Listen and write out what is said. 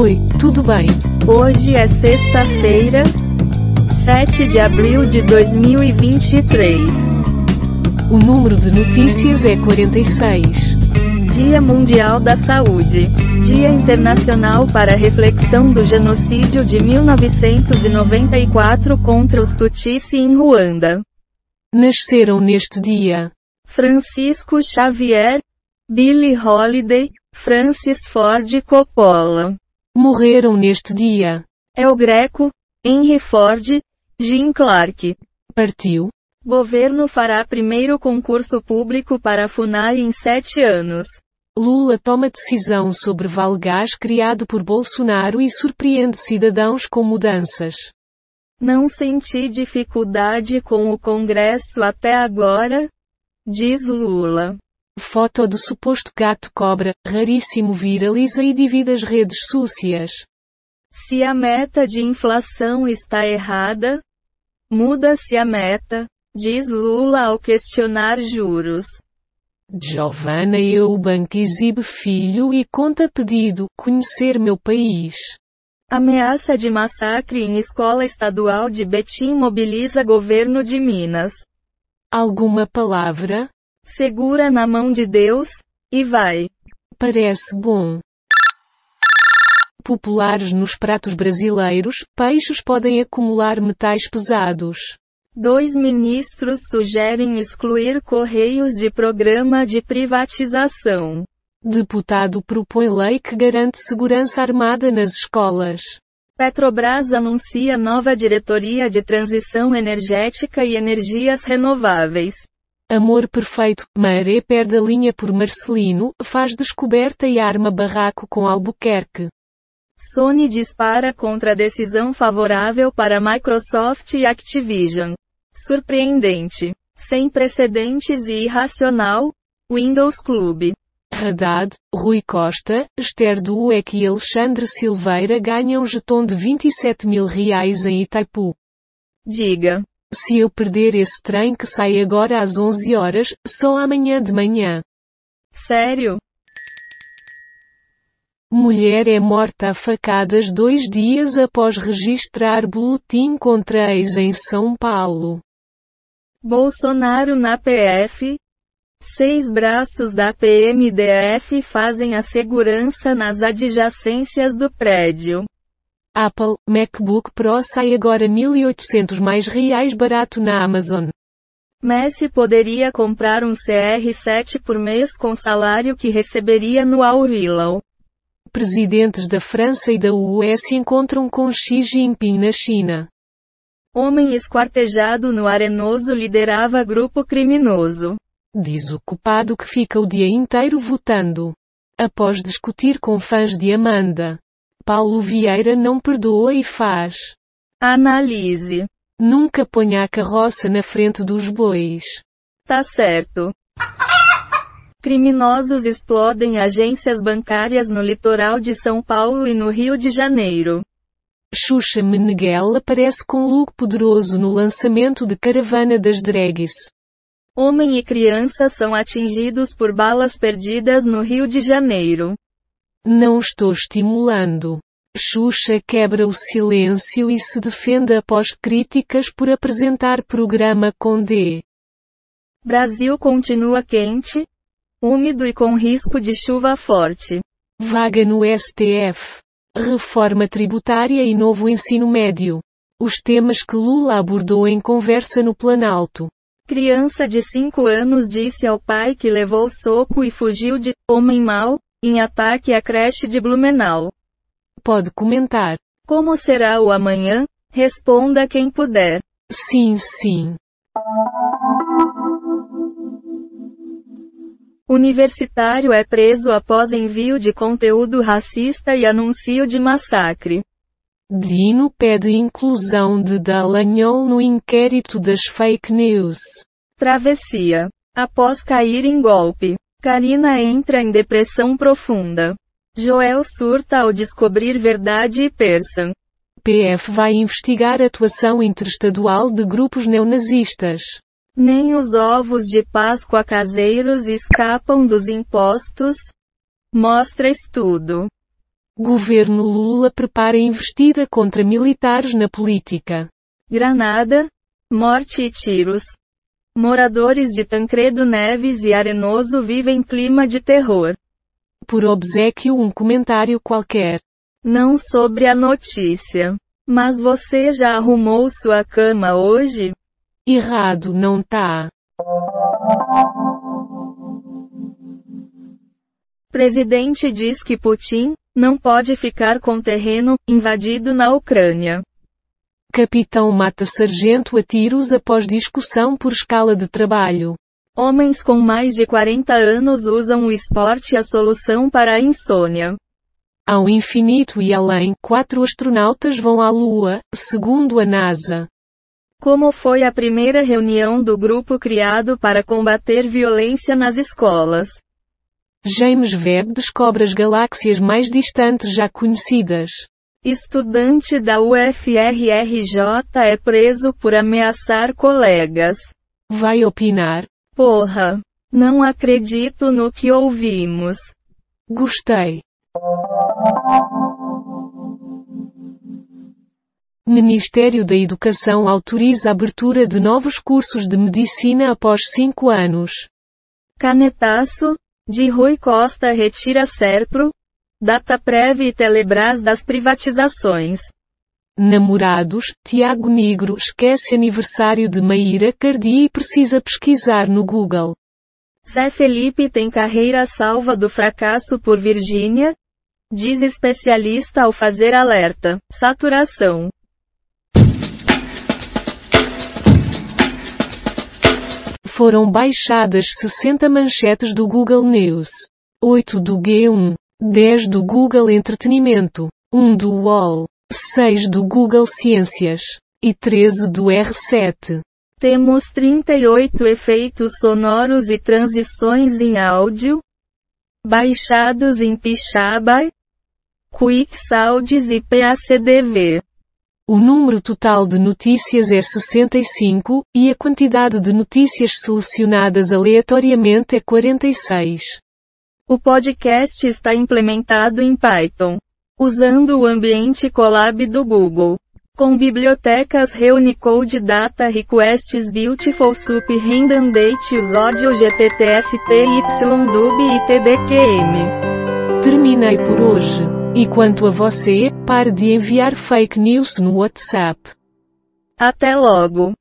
Oi, tudo bem? Hoje é sexta-feira, 7 de abril de 2023. O número de notícias é 46. Dia Mundial da Saúde. Dia Internacional para a Reflexão do Genocídio de 1994 contra os Tutsi em Ruanda. Nasceram neste dia Francisco Xavier, Billie Holiday, Francis Ford Coppola. Morreram neste dia El Greco, Henry Ford, Jim Clark. Partiu Governo fará primeiro concurso público para FUNAI em sete anos. Lula toma decisão sobre Valgás criado por Bolsonaro e surpreende cidadãos com mudanças. Não senti dificuldade com o Congresso até agora, diz Lula. Foto do suposto gato cobra, raríssimo viraliza e divide as redes sociais. Se a meta de inflação está errada, muda-se a meta, diz Lula ao questionar juros. Giovanna Eubank exibe filho e conta pedido, conhecer meu país. Ameaça de massacre em escola estadual de Betim mobiliza governo de Minas. Alguma palavra? Segura na mão de Deus, e vai. Parece bom. Populares nos pratos brasileiros, peixes podem acumular metais pesados. Dois ministros sugerem excluir Correios de programa de privatização. Deputado propõe lei que garante segurança armada nas escolas. Petrobras anuncia nova diretoria de transição energética e energias renováveis. Amor perfeito, Maré perde a linha por Marcelino, faz descoberta e arma barraco com Albuquerque. Sony dispara contra a decisão favorável para Microsoft e Activision. Surpreendente. Sem precedentes e irracional, Windows Club. Haddad, Rui Costa, Esther Dueck e Alexandre Silveira ganham jeton de 27 mil reais em Itaipu. Diga. Se eu perder esse trem que sai agora às 11 horas, só amanhã de manhã. Sério? Mulher é morta a facadas dois dias após registrar boletim contra ex em São Paulo. Bolsonaro na PF? Seis braços da PMDF fazem a segurança nas adjacências do prédio. Apple, MacBook Pro sai agora 1.800 mais reais barato na Amazon. Messi poderia comprar um CR7 por mês com salário que receberia no Aurilo. Presidentes da França e da US encontram com Xi Jinping na China. Homem esquartejado no Arenoso liderava grupo criminoso. Diz o culpado que fica o dia inteiro votando. Após discutir com fãs de Amanda. Paulo Vieira não perdoa e faz. Analise. Nunca ponha a carroça na frente dos bois. Tá certo. Criminosos explodem agências bancárias no litoral de São Paulo e no Rio de Janeiro. Xuxa Meneghel aparece com look poderoso no lançamento de Caravana das Drags. Homem e criança são atingidos por balas perdidas no Rio de Janeiro. Não estou estimulando. Xuxa quebra o silêncio e se defende após críticas por apresentar programa com D. Brasil continua quente, úmido e com risco de chuva forte. Vaga no STF. Reforma tributária e novo ensino médio. Os temas que Lula abordou em conversa no Planalto. Criança de 5 anos disse ao pai que levou soco e fugiu de homem mau em ataque à creche de Blumenau. Pode comentar. Como será o amanhã? Responda quem puder. Sim, sim. Universitário é preso após envio de conteúdo racista e anúncio de massacre. Dino pede inclusão de Dallagnol no inquérito das fake news. Travessia. Após cair em golpe, Karina entra em depressão profunda. Joel surta ao descobrir verdade e persa. PF vai investigar atuação interestadual de grupos neonazistas. Nem os ovos de Páscoa caseiros escapam dos impostos. Mostra estudo. Governo Lula prepara investida contra militares na política. Granada, morte e tiros. Moradores de Tancredo Neves e Arenoso vivem clima de terror. Por obsequio um comentário qualquer. Não sobre a notícia. Mas você já arrumou sua cama hoje? Errado não tá. Presidente diz que Putin não pode ficar com terreno invadido na Ucrânia. Capitão mata sargento a tiros após discussão por escala de trabalho. Homens com mais de 40 anos usam o esporte a solução para a insônia. Ao infinito e além, quatro astronautas vão à Lua, segundo a NASA. Como foi a primeira reunião do grupo criado para combater violência nas escolas? James Webb descobre as galáxias mais distantes já conhecidas. Estudante da UFRRJ é preso por ameaçar colegas. Vai opinar? Porra! Não acredito no que ouvimos. Gostei. Ministério da Educação autoriza a abertura de novos cursos de medicina após cinco anos. Canetaço, de Rui Costa retira Serpro, Dataprev e Telebrás das privatizações. Namorados, Tiago Negro esquece aniversário de Maíra Cardi e precisa pesquisar no Google. Zé Felipe tem carreira salva do fracasso por Virgínia? Diz especialista ao fazer alerta. Saturação. Foram baixadas 60 manchetes do Google News. 8 do G1. 10 do Google Entretenimento. 1 do UOL. 6 do Google Ciências. E 13 do R7. Temos 38 efeitos sonoros e transições em áudio, baixados em Pixabay, QuickSounds e PACDV. O número total de notícias é 65, e a quantidade de notícias selecionadas aleatoriamente é 46. O podcast está implementado em Python, usando o ambiente Colab do Google. Com bibliotecas Reunicode Data Requests Beautiful Sup Random Date Use Audio GTTSP YDub e TDQM. Terminei por hoje. E quanto a você, pare de enviar fake news no WhatsApp. Até logo.